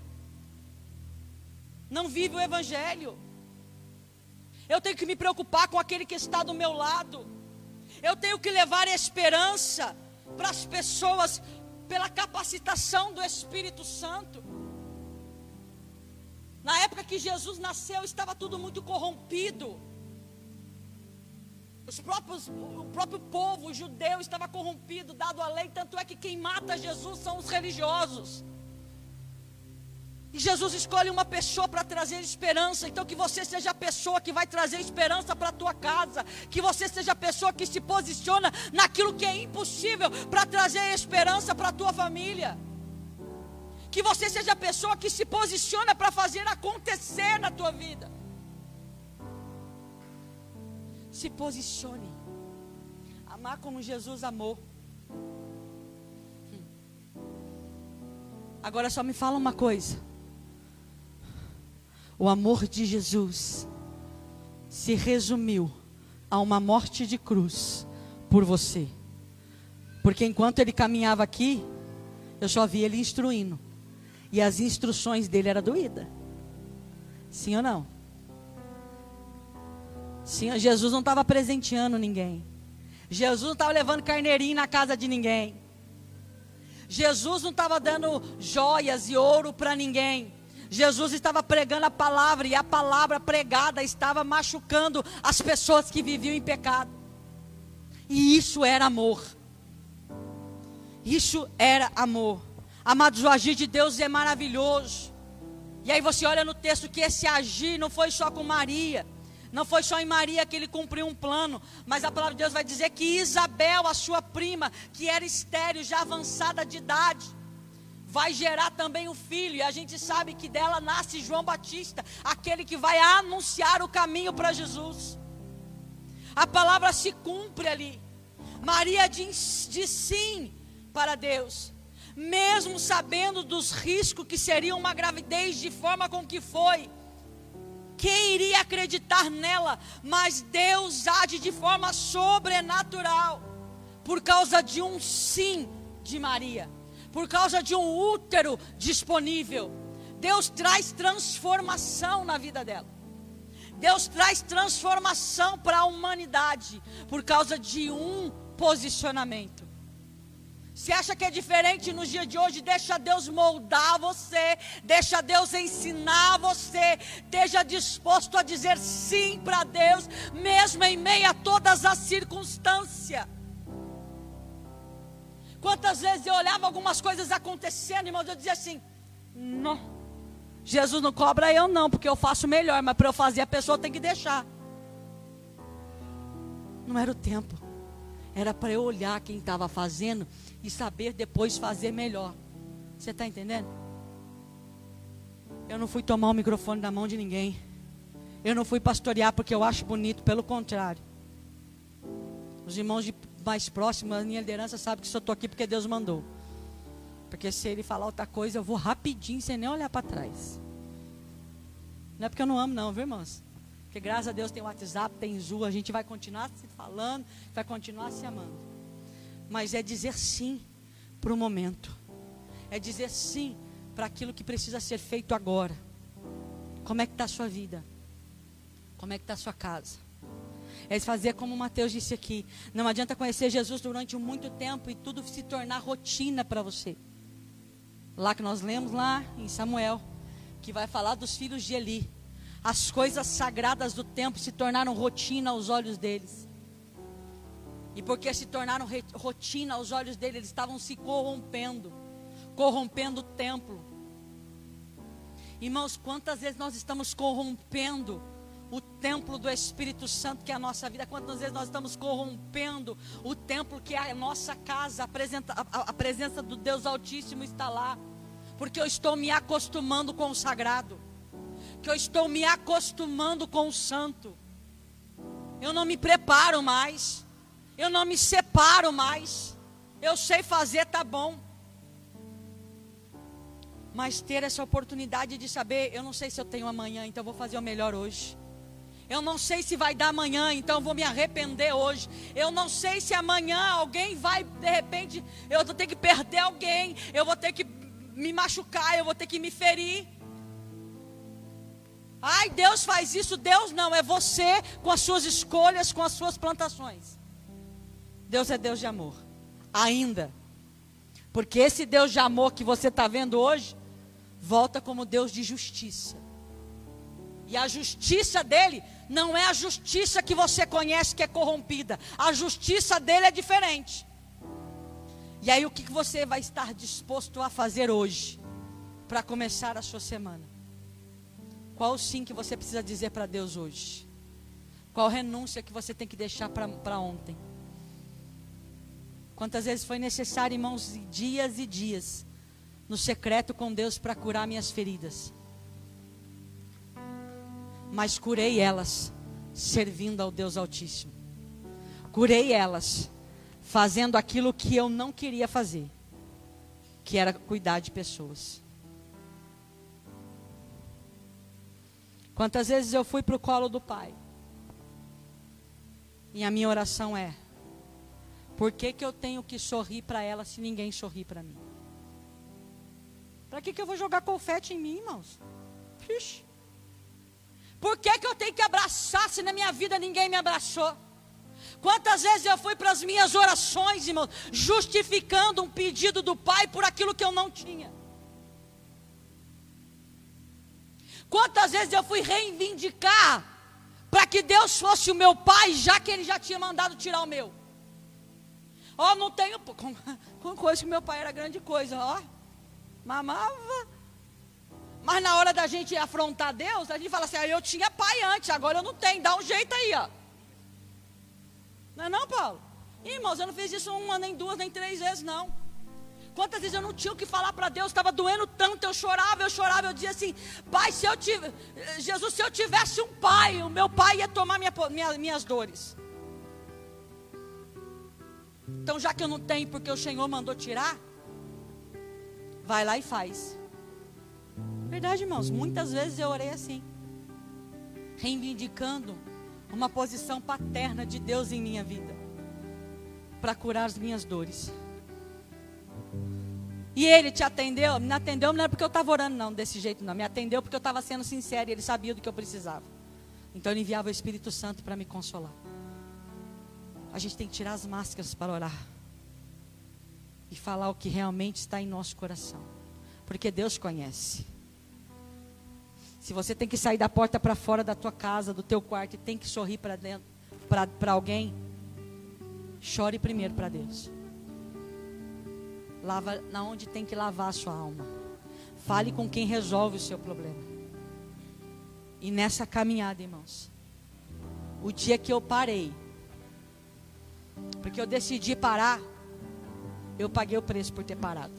Não vive o Evangelho. Eu tenho que me preocupar com aquele que está do meu lado. Eu tenho que levar esperança para as pessoas pela capacitação do Espírito Santo. Na época que Jesus nasceu, estava tudo muito corrompido. Os próprios, o próprio povo judeu estava corrompido, dado a lei, tanto é que quem mata Jesus são os religiosos. E Jesus escolhe uma pessoa para trazer esperança. Então que você seja a pessoa que vai trazer esperança para a tua casa. Que você seja a pessoa que se posiciona naquilo que é impossível para trazer esperança para a tua família. Que você seja a pessoa que se posiciona para fazer acontecer na tua vida. Se posicione. Amar como Jesus amou. Agora só me fala uma coisa. O amor de Jesus se resumiu a uma morte de cruz por você. Porque enquanto ele caminhava aqui, eu só via ele instruindo. E as instruções dele eram doídas. Sim ou não? Sim, Jesus não estava presenteando ninguém. Jesus não estava levando carneirinho na casa de ninguém. Jesus não estava dando joias e ouro para ninguém. Jesus estava pregando a palavra e a palavra pregada estava machucando as pessoas que viviam em pecado. E isso era amor. Isso era amor. Amados, o agir de Deus é maravilhoso. E aí você olha no texto que esse agir não foi só com Maria. Não foi só em Maria que ele cumpriu um plano, mas a palavra de Deus vai dizer que Isabel, a sua prima, que era estéril, já avançada de idade, vai gerar também o filho, e a gente sabe que dela nasce João Batista, aquele que vai anunciar o caminho para Jesus. A palavra se cumpre ali. Maria diz, diz sim para Deus, mesmo sabendo dos riscos que seria uma gravidez de forma com que foi. Quem iria acreditar nela? Mas Deus age de forma sobrenatural, por causa de um sim de Maria, por causa de um útero disponível. Deus traz transformação na vida dela. Deus traz transformação para a humanidade por causa de um posicionamento. Se acha que é diferente nos dias de hoje, deixa Deus moldar você, deixa Deus ensinar você, esteja disposto a dizer sim para Deus, mesmo em meio a todas as circunstâncias. Quantas vezes eu olhava algumas coisas acontecendo, irmãos, eu dizia assim: não, Jesus não cobra eu não, porque eu faço melhor, mas para eu fazer a pessoa tem que deixar. Não era o tempo. Era para eu olhar quem estava fazendo e saber depois fazer melhor. Você está entendendo? Eu não fui tomar o microfone da mão de ninguém. Eu não fui pastorear porque eu acho bonito, pelo contrário. Os irmãos de mais próximos, a minha liderança sabe que só estou aqui porque Deus mandou. Porque se ele falar outra coisa, eu vou rapidinho sem nem olhar para trás. Não é porque eu não amo, não, viu, irmãos? Porque graças a Deus tem WhatsApp, tem Zoom, a gente vai continuar se falando, vai continuar se amando. Mas é dizer sim para o momento. É dizer sim para aquilo que precisa ser feito agora. Como é que está a sua vida? Como é que está a sua casa? É fazer como Mateus disse aqui. Não adianta conhecer Jesus durante muito tempo e tudo se tornar rotina para você. Lá que nós lemos lá em Samuel, que vai falar dos filhos de Eli as coisas sagradas do tempo se tornaram rotina aos olhos deles. E porque se tornaram rotina aos olhos deles, eles estavam se corrompendo corrompendo o templo. Irmãos, quantas vezes nós estamos corrompendo o templo do Espírito Santo que é a nossa vida, quantas vezes nós estamos corrompendo o templo que é a nossa casa, a, a, a presença do Deus Altíssimo está lá, porque eu estou me acostumando com o sagrado que eu estou me acostumando com o santo. Eu não me preparo mais. Eu não me separo mais. Eu sei fazer, tá bom. Mas ter essa oportunidade de saber, eu não sei se eu tenho amanhã, então vou fazer o melhor hoje. Eu não sei se vai dar amanhã, então vou me arrepender hoje. Eu não sei se amanhã alguém vai, de repente, eu vou ter que perder alguém, eu vou ter que me machucar, eu vou ter que me ferir. Ai, Deus faz isso. Deus não, é você com as suas escolhas, com as suas plantações. Deus é Deus de amor. Ainda. Porque esse Deus de amor que você está vendo hoje, volta como Deus de justiça. E a justiça dele não é a justiça que você conhece que é corrompida. A justiça dele é diferente. E aí o que você vai estar disposto a fazer hoje para começar a sua semana? Qual sim que você precisa dizer para Deus hoje? Qual renúncia que você tem que deixar para ontem? Quantas vezes foi necessário, irmãos, dias e dias, no secreto com Deus para curar minhas feridas? Mas curei elas, servindo ao Deus Altíssimo. Curei elas, fazendo aquilo que eu não queria fazer, que era cuidar de pessoas. Quantas vezes eu fui para o colo do Pai? E a minha oração é: por que, que eu tenho que sorrir para ela se ninguém sorri para mim? Para que, que eu vou jogar confete em mim, irmãos? Ixi. Por que, que eu tenho que abraçar se na minha vida ninguém me abraçou? Quantas vezes eu fui para as minhas orações, irmãos, justificando um pedido do Pai por aquilo que eu não tinha? Quantas vezes eu fui reivindicar para que Deus fosse o meu pai, já que ele já tinha mandado tirar o meu? Ó, oh, não tenho. Com, com coisa que meu pai era grande coisa, ó. Mamava. Mas na hora da gente afrontar Deus, a gente fala assim: ah, eu tinha pai antes, agora eu não tenho, dá um jeito aí, ó. Não é não, Paulo? Irmãos, eu não fiz isso uma, nem duas, nem três vezes, não. Quantas vezes eu não tinha o que falar para Deus, estava doendo tanto, eu chorava, eu chorava, eu dizia assim, Pai, se eu tivesse, Jesus, se eu tivesse um pai, o meu pai ia tomar minha, minha, minhas dores. Então, já que eu não tenho porque o Senhor mandou tirar, vai lá e faz. Verdade, irmãos. Muitas vezes eu orei assim, reivindicando uma posição paterna de Deus em minha vida, para curar as minhas dores. E ele te atendeu, me atendeu não é porque eu estava orando, não, desse jeito não. Me atendeu porque eu estava sendo sincero e ele sabia do que eu precisava. Então ele enviava o Espírito Santo para me consolar. A gente tem que tirar as máscaras para orar. E falar o que realmente está em nosso coração. Porque Deus conhece. Se você tem que sair da porta para fora da tua casa, do teu quarto, e tem que sorrir para dentro, para alguém, chore primeiro para Deus. Lava na onde tem que lavar a sua alma. Fale com quem resolve o seu problema. E nessa caminhada, irmãos, o dia que eu parei, porque eu decidi parar, eu paguei o preço por ter parado.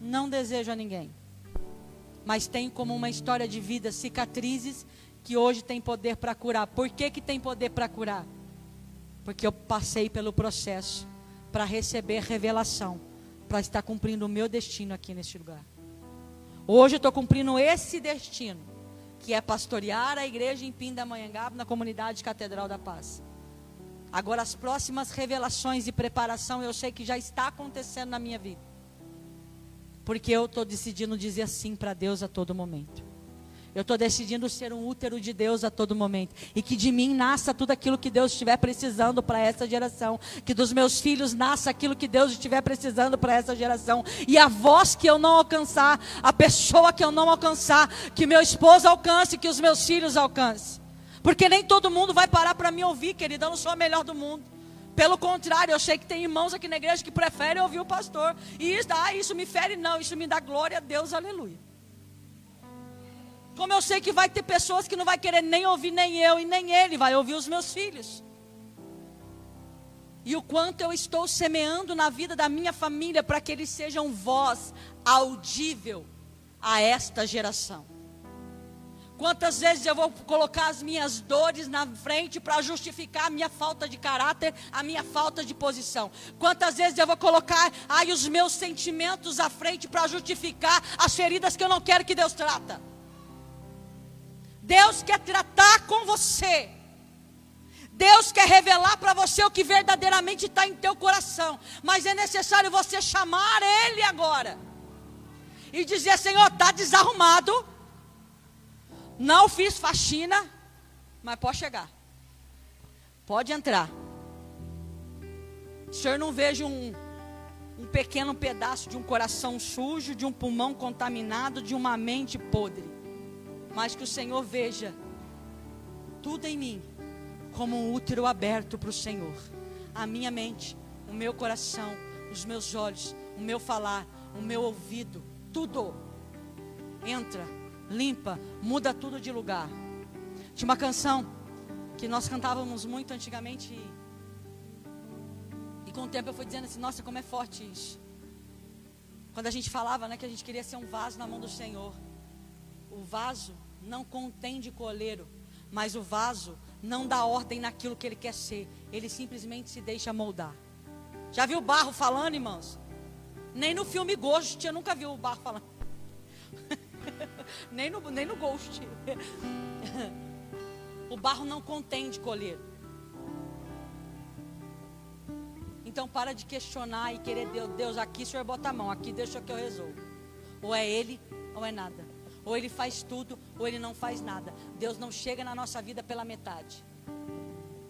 Não desejo a ninguém, mas tenho como uma história de vida cicatrizes que hoje tem poder para curar. Por que, que tem poder para curar? Porque eu passei pelo processo para receber revelação para estar cumprindo o meu destino aqui neste lugar. Hoje eu estou cumprindo esse destino, que é pastorear a igreja em Pindamonhangaba, na comunidade Catedral da Paz. Agora, as próximas revelações e preparação eu sei que já está acontecendo na minha vida. Porque eu estou decidindo dizer sim para Deus a todo momento. Eu estou decidindo ser um útero de Deus a todo momento. E que de mim nasça tudo aquilo que Deus estiver precisando para essa geração. Que dos meus filhos nasça aquilo que Deus estiver precisando para essa geração. E a voz que eu não alcançar, a pessoa que eu não alcançar, que meu esposo alcance, que os meus filhos alcancem. Porque nem todo mundo vai parar para me ouvir, querida. Eu não sou a melhor do mundo. Pelo contrário, eu sei que tem irmãos aqui na igreja que preferem ouvir o pastor. E isso, ah, isso me fere, não. Isso me dá glória a Deus, aleluia. Como eu sei que vai ter pessoas que não vai querer nem ouvir nem eu e nem ele, vai ouvir os meus filhos. E o quanto eu estou semeando na vida da minha família para que eles sejam voz audível a esta geração. Quantas vezes eu vou colocar as minhas dores na frente para justificar a minha falta de caráter, a minha falta de posição? Quantas vezes eu vou colocar aí os meus sentimentos à frente para justificar as feridas que eu não quero que Deus trata? Deus quer tratar com você. Deus quer revelar para você o que verdadeiramente está em teu coração. Mas é necessário você chamar Ele agora. E dizer: Senhor, está desarrumado. Não fiz faxina. Mas pode chegar. Pode entrar. O Senhor não veja um, um pequeno pedaço de um coração sujo, de um pulmão contaminado, de uma mente podre mas que o Senhor veja tudo em mim como um útero aberto para o Senhor. A minha mente, o meu coração, os meus olhos, o meu falar, o meu ouvido, tudo entra, limpa, muda tudo de lugar. Tinha uma canção que nós cantávamos muito antigamente e, e com o tempo eu fui dizendo assim, nossa, como é forte isso. Quando a gente falava, né, que a gente queria ser um vaso na mão do Senhor. O vaso não contém de coleiro, mas o vaso não dá ordem naquilo que ele quer ser. Ele simplesmente se deixa moldar. Já viu o barro falando, irmãos? Nem no filme Ghost, eu nunca vi o barro falando. nem, no, nem no Ghost. o barro não contém de coleiro. Então para de questionar e querer Deus, Deus aqui o senhor bota a mão, aqui deixa que eu resolvo. Ou é ele ou é nada. Ou ele faz tudo, ou ele não faz nada. Deus não chega na nossa vida pela metade.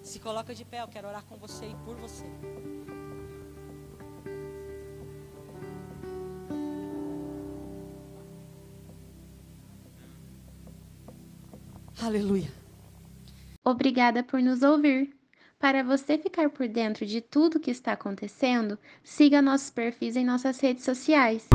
Se coloca de pé, eu quero orar com você e por você. Aleluia. Obrigada por nos ouvir. Para você ficar por dentro de tudo que está acontecendo, siga nossos perfis em nossas redes sociais.